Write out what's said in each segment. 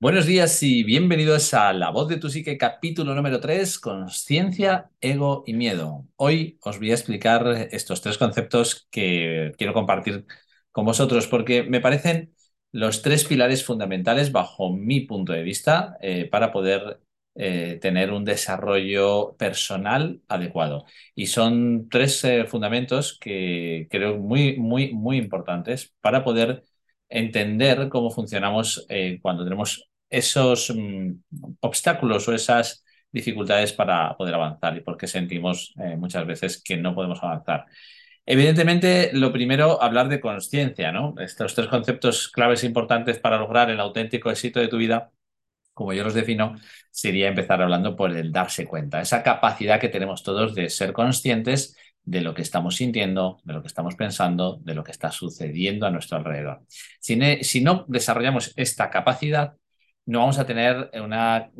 Buenos días y bienvenidos a La Voz de tu Psique, capítulo número 3, Conciencia, Ego y Miedo. Hoy os voy a explicar estos tres conceptos que quiero compartir con vosotros porque me parecen los tres pilares fundamentales bajo mi punto de vista eh, para poder eh, tener un desarrollo personal adecuado. Y son tres eh, fundamentos que creo muy, muy, muy importantes para poder entender cómo funcionamos cuando tenemos esos mm, obstáculos o esas dificultades para poder avanzar y porque sentimos eh, muchas veces que no podemos avanzar. Evidentemente, lo primero, hablar de conciencia, ¿no? Estos tres conceptos claves importantes para lograr el auténtico éxito de tu vida, como yo los defino, sería empezar hablando por el darse cuenta, esa capacidad que tenemos todos de ser conscientes de lo que estamos sintiendo, de lo que estamos pensando, de lo que está sucediendo a nuestro alrededor. si no desarrollamos esta capacidad, no vamos a tener una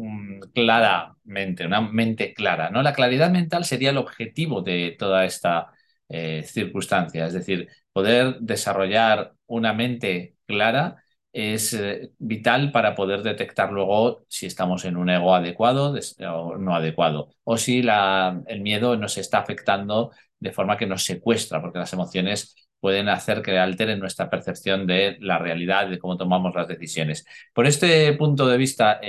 clara mente, una mente clara. ¿no? La claridad mental sería el objetivo de toda esta eh, circunstancia, es decir, poder desarrollar una mente clara es eh, vital para poder detectar luego si estamos en un ego adecuado o no adecuado, o si el miedo nos está afectando de forma que nos secuestra, porque las emociones pueden hacer que alteren nuestra percepción de la realidad, de cómo tomamos las decisiones. Por este punto de vista,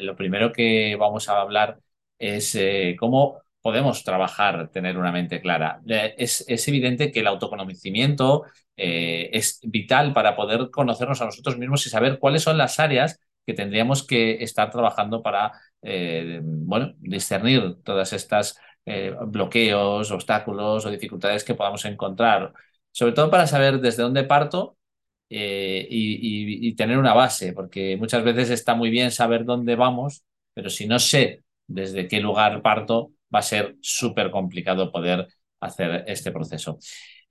lo primero que vamos a hablar es eh, cómo podemos trabajar, tener una mente clara. Es, evidente que el autoconocimiento eh, es vital para poder conocernos a nosotros mismos y saber cuáles son las áreas que tendríamos que estar trabajando para eh, bueno, discernir todas estas bloqueos, obstáculos o dificultades que podamos encontrar sobre todo para saber desde dónde parto eh, y, tener una base, porque muchas veces está muy bien saber dónde vamos, pero si no sé desde qué lugar parto, va a ser súper complicado poder hacer este proceso.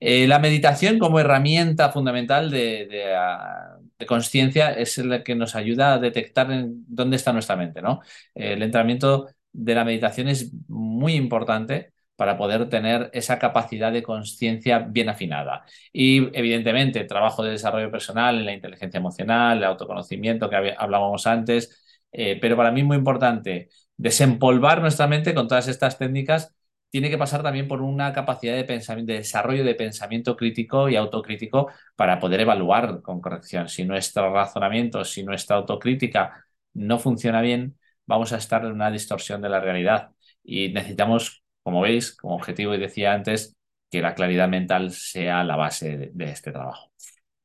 Eh, la meditación como herramienta fundamental de, ah, de, conciencia es la que nos ayuda a detectar dónde está nuestra mente. ¿no? El entrenamiento de la meditación es muy importante para poder tener esa capacidad de conciencia bien afinada. Y evidentemente, trabajo de desarrollo personal la inteligencia emocional, el autoconocimiento que hablábamos antes, eh, pero para mí muy importante, desempolvar nuestra mente con todas estas técnicas tiene que pasar también por una capacidad de, pensamiento, de desarrollo de pensamiento crítico y autocrítico para poder evaluar con corrección. Si nuestro razonamiento, si nuestra autocrítica no funciona bien, vamos a estar en una distorsión de la realidad y necesitamos como veis, como objetivo, y decía antes, que la claridad mental sea la base de, este trabajo.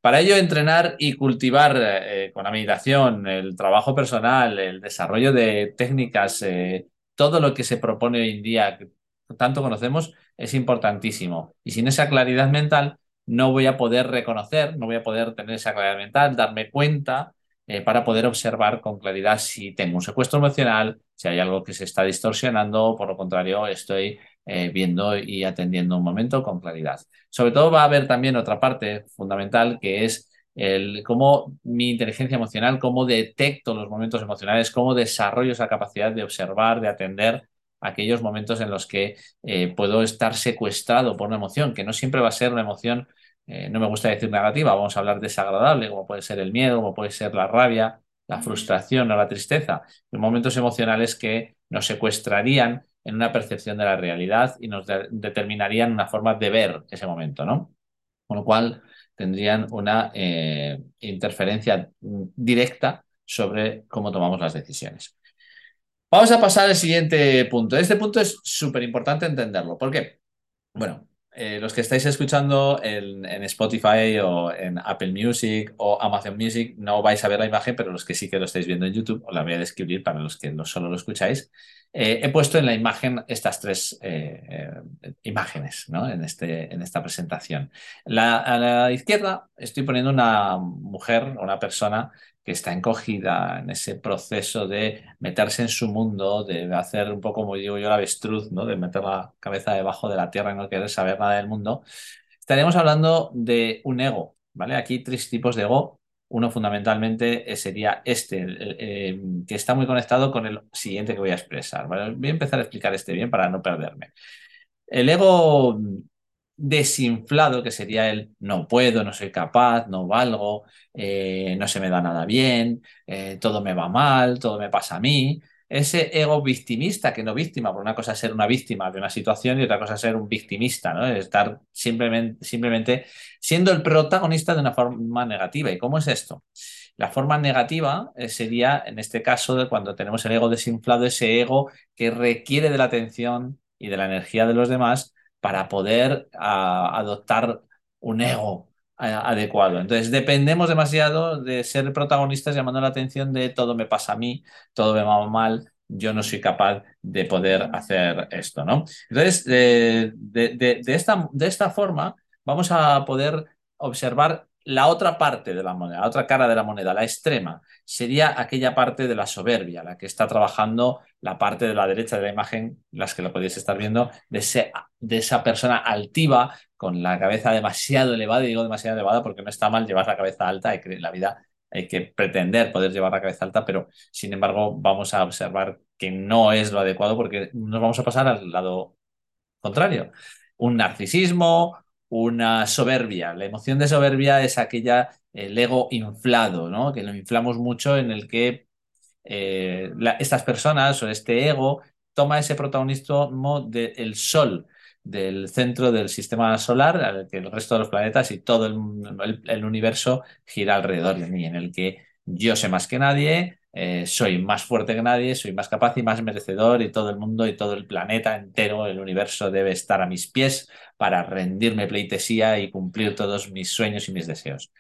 Para ello, entrenar y cultivar eh, con la meditación, el trabajo personal, el desarrollo de técnicas, eh, todo lo que se propone hoy en día, que tanto conocemos, es importantísimo. Y sin esa claridad mental, no voy a poder reconocer, no voy a poder tener esa claridad mental, darme cuenta eh, para poder observar con claridad si tengo un secuestro emocional, si hay algo que se está distorsionando, por lo contrario, estoy eh, viendo y atendiendo un momento con claridad. Sobre todo va a haber también otra parte fundamental que es el cómo mi inteligencia emocional, cómo detecto los momentos emocionales, cómo desarrollo esa capacidad de observar, de atender aquellos momentos en los que eh, puedo estar secuestrado por una emoción, que no siempre va a ser una emoción eh, no me gusta decir negativa, vamos a hablar desagradable, como puede ser el miedo, como puede ser la rabia, la frustración o la tristeza, momentos emocionales que nos secuestrarían en una percepción de la realidad y nos determinarían una forma de ver ese momento, ¿no? Con lo cual tendrían una eh, interferencia directa sobre cómo tomamos las decisiones. Vamos a pasar al siguiente punto. Este punto es súper importante entenderlo. ¿Por qué? Bueno, eh, los que estáis escuchando en, Spotify o en Apple Music o Amazon Music no vais a ver la imagen, pero los que sí que lo estáis viendo en YouTube, os la voy a describir para los que no solo lo escucháis. Eh, he puesto en la imagen estas tres eh, imágenes ¿no? en, este, en esta presentación. a la izquierda estoy poniendo una mujer, una persona que está encogida en ese proceso de meterse en su mundo, de hacer un poco como digo yo, la avestruz, ¿no? de meter la cabeza debajo de la tierra y no querer saber nada del mundo, estaríamos hablando de un ego. ¿vale? Aquí tres tipos de ego. Uno fundamentalmente sería este, eh, que está muy conectado con el siguiente que voy a expresar. Voy a empezar a explicar este bien para no perderme. El ego desinflado, que sería el no puedo, no soy capaz, no valgo, eh, no se me da nada bien, eh, todo me va mal, todo me pasa a mí. Ese ego victimista, que no víctima, por una cosa es ser una víctima de una situación y otra cosa ser un victimista, ¿no? Estar simplemente, simplemente siendo el protagonista de una forma negativa. ¿Y cómo es esto? La forma negativa eh, sería, en este caso, de cuando tenemos el ego desinflado, ese ego que requiere de la atención y de la energía de los demás para poder adoptar un ego adecuado. Entonces, dependemos demasiado de ser protagonistas llamando la atención de todo me pasa a mí, todo me va mal, yo no soy capaz de poder hacer esto, ¿no? Entonces, de, esta, de esta forma, vamos a poder observar la otra parte de la moneda, la otra cara de la moneda, la extrema, sería aquella parte de la soberbia, la que está trabajando la parte de la derecha de la imagen, las que lo podéis estar viendo, de, de esa persona altiva con la cabeza demasiado elevada, y digo demasiado elevada porque no está mal llevar la cabeza alta, hay que, en la vida hay que pretender poder llevar la cabeza alta, pero sin embargo vamos a observar que no es lo adecuado porque nos vamos a pasar al lado contrario. Un narcisismo, una soberbia. La emoción de soberbia es aquella, el ego inflado, ¿no? Que lo inflamos mucho en el que eh, estas personas o este ego toma ese protagonismo del Sol, del centro del sistema solar, al que el resto de los planetas y todo el universo gira alrededor de mí, en el que yo sé más que nadie, eh, soy más fuerte que nadie, soy más capaz y más merecedor y todo el mundo y todo el planeta entero, el universo debe estar a mis pies para rendirme pleitesía y cumplir todos mis sueños y mis deseos.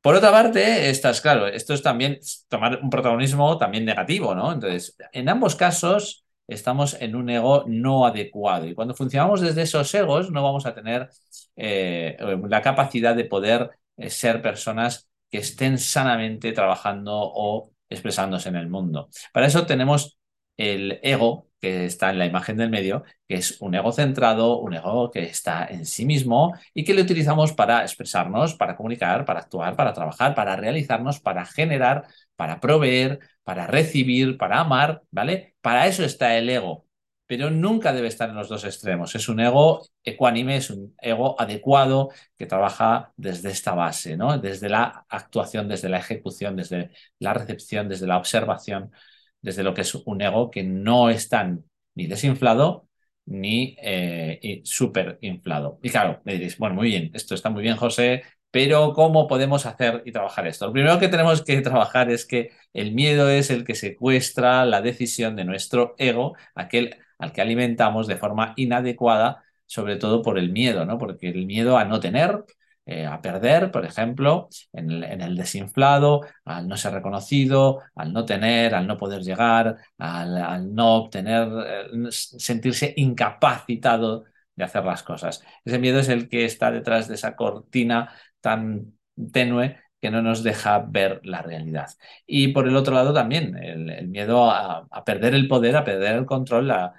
Por otra parte, estás claro, esto es también tomar un protagonismo también negativo, ¿no? Entonces, en ambos casos estamos en un ego no adecuado y cuando funcionamos desde esos egos no vamos a tener eh, la capacidad de poder eh, ser personas que estén sanamente trabajando o expresándose en el mundo. Para eso tenemos el ego, que está en la imagen del medio, que es un ego centrado, un ego que está en sí mismo y que le utilizamos para expresarnos, para comunicar, para actuar, para trabajar, para realizarnos, para generar, para proveer, para recibir, para amar, ¿vale? Para eso está el ego pero nunca debe estar en los dos extremos. Es un ego ecuánime, es un ego adecuado que trabaja desde esta base, ¿no? Desde la actuación, desde la ejecución, desde la recepción, desde la observación, desde lo que es un ego que no es tan ni desinflado ni eh, súper inflado. Y claro, me diréis, bueno, muy bien, esto está muy bien, José, pero ¿cómo podemos hacer y trabajar esto? Lo primero que tenemos que trabajar es que el miedo es el que secuestra la decisión de nuestro ego, aquel al que alimentamos de forma inadecuada, sobre todo por el miedo, ¿no? Porque el miedo a no tener, eh, a perder, por ejemplo, en el, desinflado, al no ser reconocido, al no tener, al no poder llegar, al, no obtener, eh, sentirse incapacitado de hacer las cosas. Ese miedo es el que está detrás de esa cortina tan tenue que no nos deja ver la realidad. Y por el otro lado también, el, miedo a, perder el poder, a perder el control, a,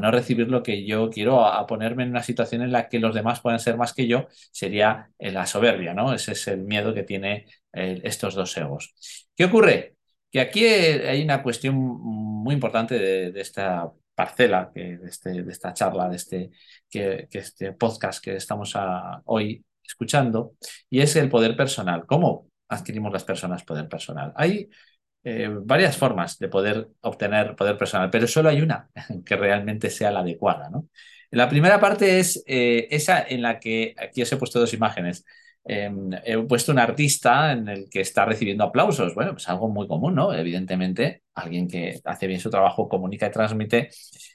no recibir lo que yo quiero, a, ponerme en una situación en la que los demás puedan ser más que yo, sería eh, la soberbia, ¿no? Ese es el miedo que tiene eh, estos dos egos. ¿Qué ocurre? Que aquí hay una cuestión muy importante de, esta parcela, que, de, este, de, esta charla, de este, que, este podcast que estamos hoy escuchando, y es el poder personal. ¿Cómo adquirimos las personas poder personal? Hay eh, varias formas de poder obtener poder personal, pero solo hay una que realmente sea la adecuada. ¿no? La primera parte es eh, esa en la que aquí os he puesto dos imágenes. Em, he puesto un artista en el que está recibiendo aplausos. Bueno, pues algo muy común, ¿no? Evidentemente, alguien que hace bien su trabajo, comunica y transmite,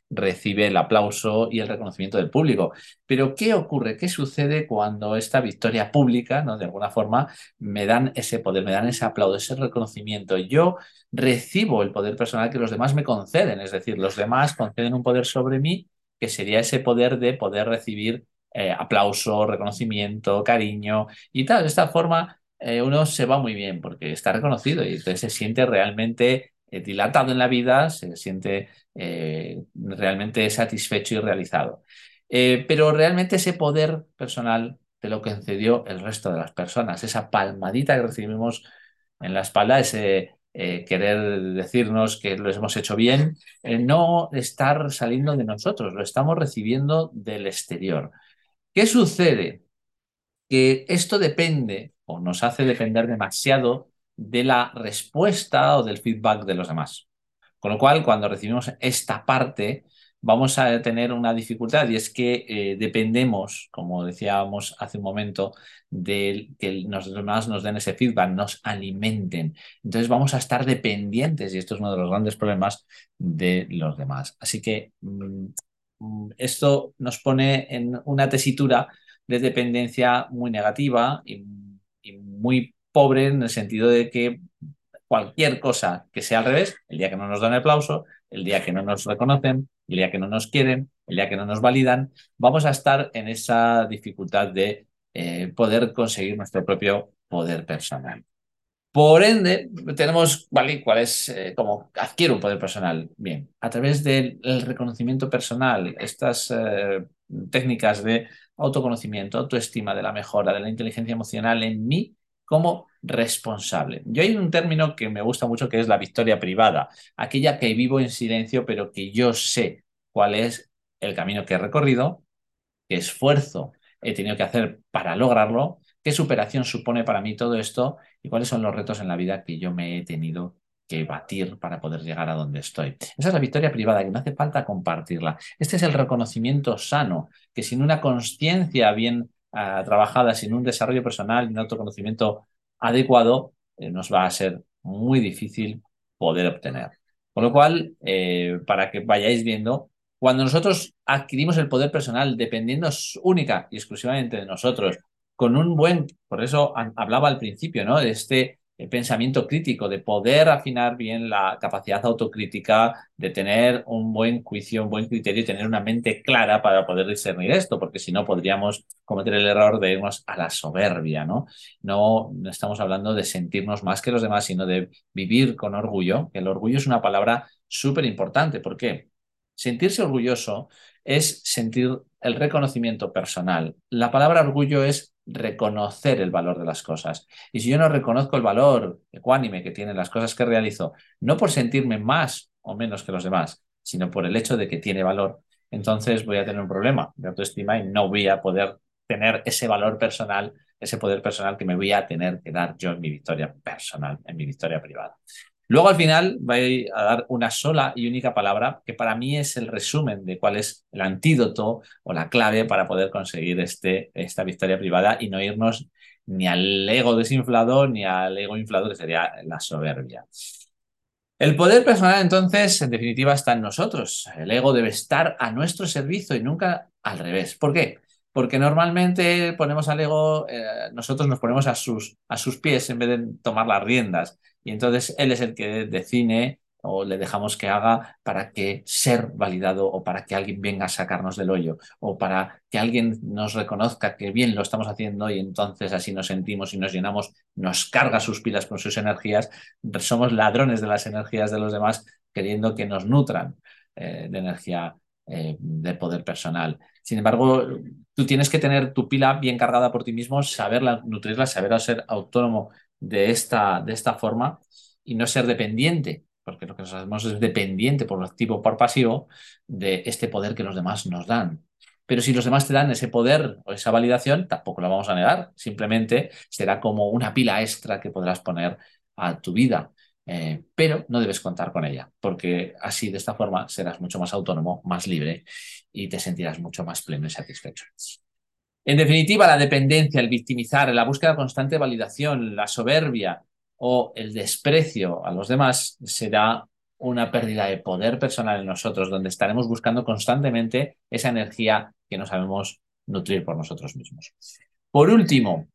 recibe el aplauso y el reconocimiento del público. Pero, ¿qué ocurre? ¿Qué sucede cuando esta victoria pública, ¿no? De alguna forma, me dan ese poder, me dan ese aplauso, ese reconocimiento? Yo recibo el poder personal que los demás me conceden, es decir, los demás conceden un poder sobre mí que sería ese poder de poder recibir eh, aplauso, reconocimiento, cariño y tal. De esta forma eh, uno se va muy bien porque está reconocido y entonces se siente realmente eh, dilatado en la vida, se siente realmente satisfecho y realizado. pero realmente ese poder personal de lo que concedió el resto de las personas, esa palmadita que recibimos en la espalda, ese querer decirnos que lo hemos hecho bien, no estar saliendo de nosotros, lo estamos recibiendo del exterior. ¿Qué sucede? Que esto depende o nos hace depender demasiado de la respuesta o del feedback de los demás. Con lo cual, cuando recibimos esta parte, vamos a tener una dificultad y es que eh, dependemos, como decíamos hace un momento, de que los demás nos den ese feedback, nos alimenten. Entonces vamos a estar dependientes y esto es uno de los grandes problemas de los demás. Así que mm, esto nos pone en una tesitura de dependencia muy negativa y, y muy pobre en el sentido de que cualquier cosa que sea al revés, el día que no nos dan aplauso, el día que no nos reconocen, el día que no nos quieren, el día que no nos validan, vamos a estar en esa dificultad de eh, poder conseguir nuestro propio poder personal. Por ende, tenemos, ¿vale? ¿Cuál es, eh, cómo adquiero un poder personal? Bien, a través del reconocimiento personal, estas eh, técnicas de autoconocimiento, autoestima, de la mejora, de la inteligencia emocional en mí, como responsable. Yo hay un término que me gusta mucho que es la victoria privada, aquella que vivo en silencio, pero que yo sé cuál es el camino que he recorrido, qué esfuerzo he tenido que hacer para lograrlo, qué superación supone para mí todo esto y cuáles son los retos en la vida que yo me he tenido que batir para poder llegar a donde estoy. Esa es la victoria privada, que no hace falta compartirla. Este es el reconocimiento sano, que sin una conciencia bien uh, trabajada, sin un desarrollo personal y un autoconocimiento adecuado, eh, nos va a ser muy difícil poder obtener. Con lo cual, eh, para que vayáis viendo, cuando nosotros adquirimos el poder personal dependiendo única y exclusivamente de nosotros, con un buen, por eso hablaba al principio, ¿no? De este el pensamiento crítico, de poder afinar bien la capacidad autocrítica, de tener un buen juicio, un buen criterio y tener una mente clara para poder discernir esto, porque si no podríamos cometer el error de irnos a la soberbia, ¿no? No estamos hablando de sentirnos más que los demás, sino de vivir con orgullo. El orgullo es una palabra súper importante. ¿Por qué? Sentirse orgulloso es sentir el reconocimiento personal. La palabra orgullo es reconocer el valor de las cosas. Y si yo no reconozco el valor ecuánime que tienen las cosas que realizo, no por sentirme más o menos que los demás, sino por el hecho de que tiene valor, entonces voy a tener un problema de autoestima y no voy a poder tener ese valor personal, ese poder personal que me voy a tener que dar yo en mi victoria personal, en mi victoria privada. Luego al final voy a dar una sola y única palabra que para mí es el resumen de cuál es el antídoto o la clave para poder conseguir este, esta victoria privada y no irnos ni al ego desinflado ni al ego inflado que sería la soberbia. El poder personal entonces en definitiva está en nosotros. El ego debe estar a nuestro servicio y nunca al revés. ¿Por qué? Porque normalmente ponemos al ego, eh, nosotros nos ponemos a sus, a sus pies en vez de tomar las riendas. Y entonces él es el que decide o le dejamos que haga para que ser validado o para que alguien venga a sacarnos del hoyo o para que alguien nos reconozca que bien lo estamos haciendo y entonces así nos sentimos y nos llenamos, nos carga sus pilas con sus energías, somos ladrones de las energías de los demás queriendo que nos nutran eh, de energía eh, de poder personal. Sin embargo, tú tienes que tener tu pila bien cargada por ti mismo, saberla nutrirla, saber ser autónomo de esta, de esta forma y no ser dependiente, porque lo que nos hacemos es dependiente por activo o por pasivo de este poder que los demás nos dan. Pero si los demás te dan ese poder o esa validación, tampoco lo vamos a negar. Simplemente será como una pila extra que podrás poner a tu vida. Eh, pero no debes contar con ella, porque así de esta forma serás mucho más autónomo, más libre y te sentirás mucho más pleno y satisfecho. En definitiva, la dependencia, el victimizar, la búsqueda constante de validación, la soberbia o el desprecio a los demás será una pérdida de poder personal en nosotros, donde estaremos buscando constantemente esa energía que no sabemos nutrir por nosotros mismos. Por último,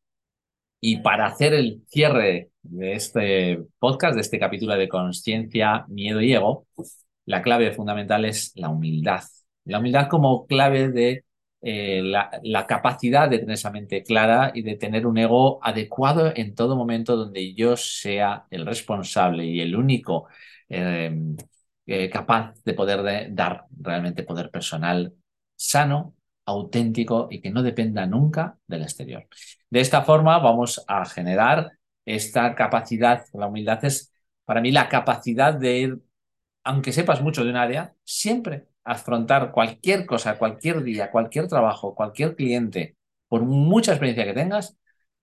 y para hacer el cierre de este podcast, de este capítulo de conciencia, miedo y ego, la clave fundamental es la humildad. La humildad como clave de eh, la, capacidad de tener esa mente clara y de tener un ego adecuado en todo momento donde yo sea el responsable y el único eh, eh, capaz de poder dar realmente poder personal sano, auténtico y que no dependa nunca del exterior. De esta forma vamos a generar esta capacidad, la humildad es para mí la capacidad de ir, aunque sepas mucho de un área, siempre afrontar cualquier cosa, cualquier día, cualquier trabajo, cualquier cliente, por mucha experiencia que tengas,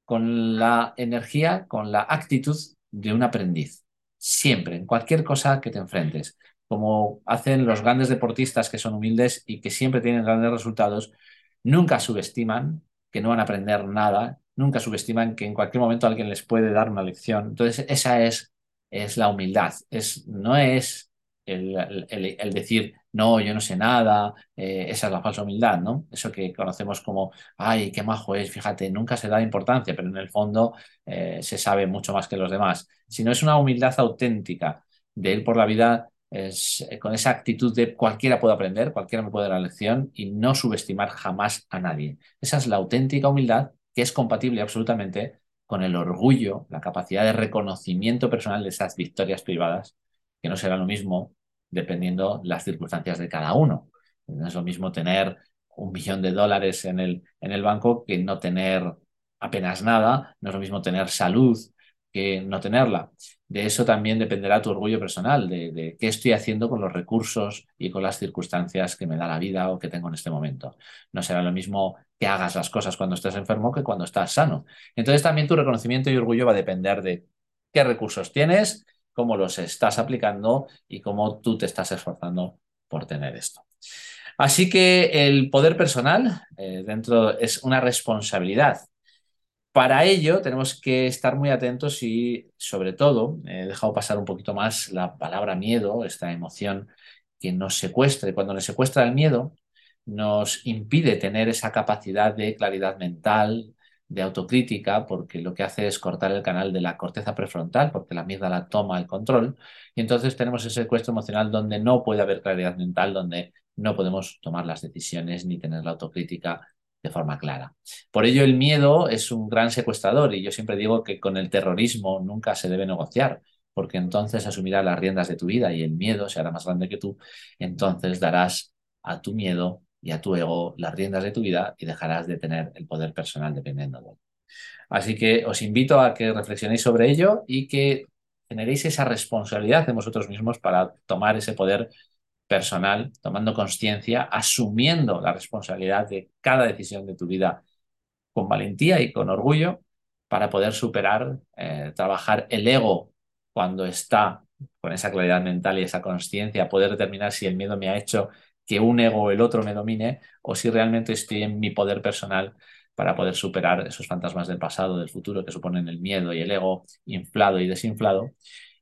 con la energía, con la actitud de un aprendiz. Siempre, en cualquier cosa que te enfrentes. Como hacen los grandes deportistas que son humildes y que siempre tienen grandes resultados, nunca subestiman que no van a aprender nada, nunca subestiman que en cualquier momento alguien les puede dar una lección. Entonces, esa es, es la humildad. Es, no es el, decir, no, yo no sé nada, eh, esa es la falsa humildad, ¿no? Eso que conocemos como, ay, qué majo es, fíjate, nunca se da importancia, pero en el fondo eh, se sabe mucho más que los demás. Sino es una humildad auténtica de ir por la vida es, eh, con esa actitud de cualquiera puede aprender, cualquiera me puede dar la lección y no subestimar jamás a nadie. Esa es la auténtica humildad que es compatible absolutamente con el orgullo, la capacidad de reconocimiento personal de esas victorias privadas, que no será lo mismo dependiendo las circunstancias de cada uno. No es lo mismo tener un millón de dólares en el, en el banco que no tener apenas nada, no es lo mismo tener salud que no tenerla. De eso también dependerá tu orgullo personal, de, qué estoy haciendo con los recursos y con las circunstancias que me da la vida o que tengo en este momento. No será lo mismo que hagas las cosas cuando estás enfermo que cuando estás sano. Entonces también tu reconocimiento y orgullo va a depender de qué recursos tienes, cómo los estás aplicando y cómo tú te estás esforzando por tener esto. Así que el poder personal eh, dentro es una responsabilidad para ello tenemos que estar muy atentos y, sobre todo, he dejado pasar un poquito más la palabra miedo, esta emoción que nos secuestra. Y cuando nos secuestra el miedo, nos impide tener esa capacidad de claridad mental, de autocrítica, porque lo que hace es cortar el canal de la corteza prefrontal, porque la la toma el control. Y entonces tenemos ese secuestro emocional donde no puede haber claridad mental, donde no podemos tomar las decisiones ni tener la autocrítica de forma clara. Por ello, el miedo es un gran secuestrador y yo siempre digo que con el terrorismo nunca se debe negociar, porque entonces asumirás las riendas de tu vida y el miedo se hará más grande que tú, entonces darás a tu miedo y a tu ego las riendas de tu vida y dejarás de tener el poder personal dependiendo de él. Así que os invito a que reflexionéis sobre ello y que generéis esa responsabilidad de vosotros mismos para tomar ese poder personal, tomando conciencia, asumiendo la responsabilidad de cada decisión de tu vida con valentía y con orgullo para poder superar, eh, trabajar el ego cuando está con esa claridad mental y esa conciencia, poder determinar si el miedo me ha hecho que un ego o el otro me domine o si realmente estoy en mi poder personal para poder superar esos fantasmas del pasado, del futuro que suponen el miedo y el ego inflado y desinflado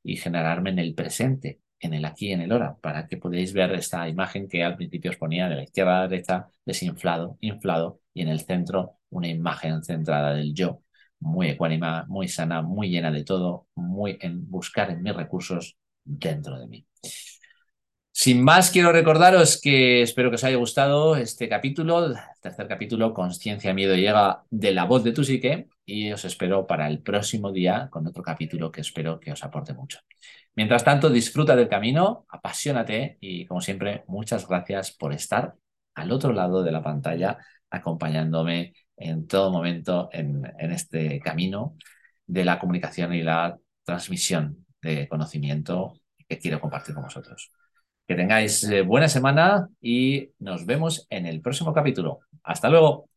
y generarme en el presente, en el aquí y en el ahora, para que podáis ver esta imagen que al principio os ponía de la izquierda a la derecha, desinflado, inflado, y en el centro una imagen centrada del yo, muy ecuánima, muy sana, muy llena de todo, muy en buscar en mis recursos dentro de mí. Sin más, quiero recordaros que espero que os haya gustado este capítulo, el tercer capítulo, Conciencia, Miedo Llega de la voz de tu psique, y os espero para el próximo día con otro capítulo que espero que os aporte mucho. Mientras tanto, disfruta del camino, apasionate y, como siempre, muchas gracias por estar al otro lado de la pantalla acompañándome en todo momento en, este camino de la comunicación y la transmisión de conocimiento que quiero compartir con vosotros. Que tengáis eh, buena semana y nos vemos en el próximo capítulo. Hasta luego.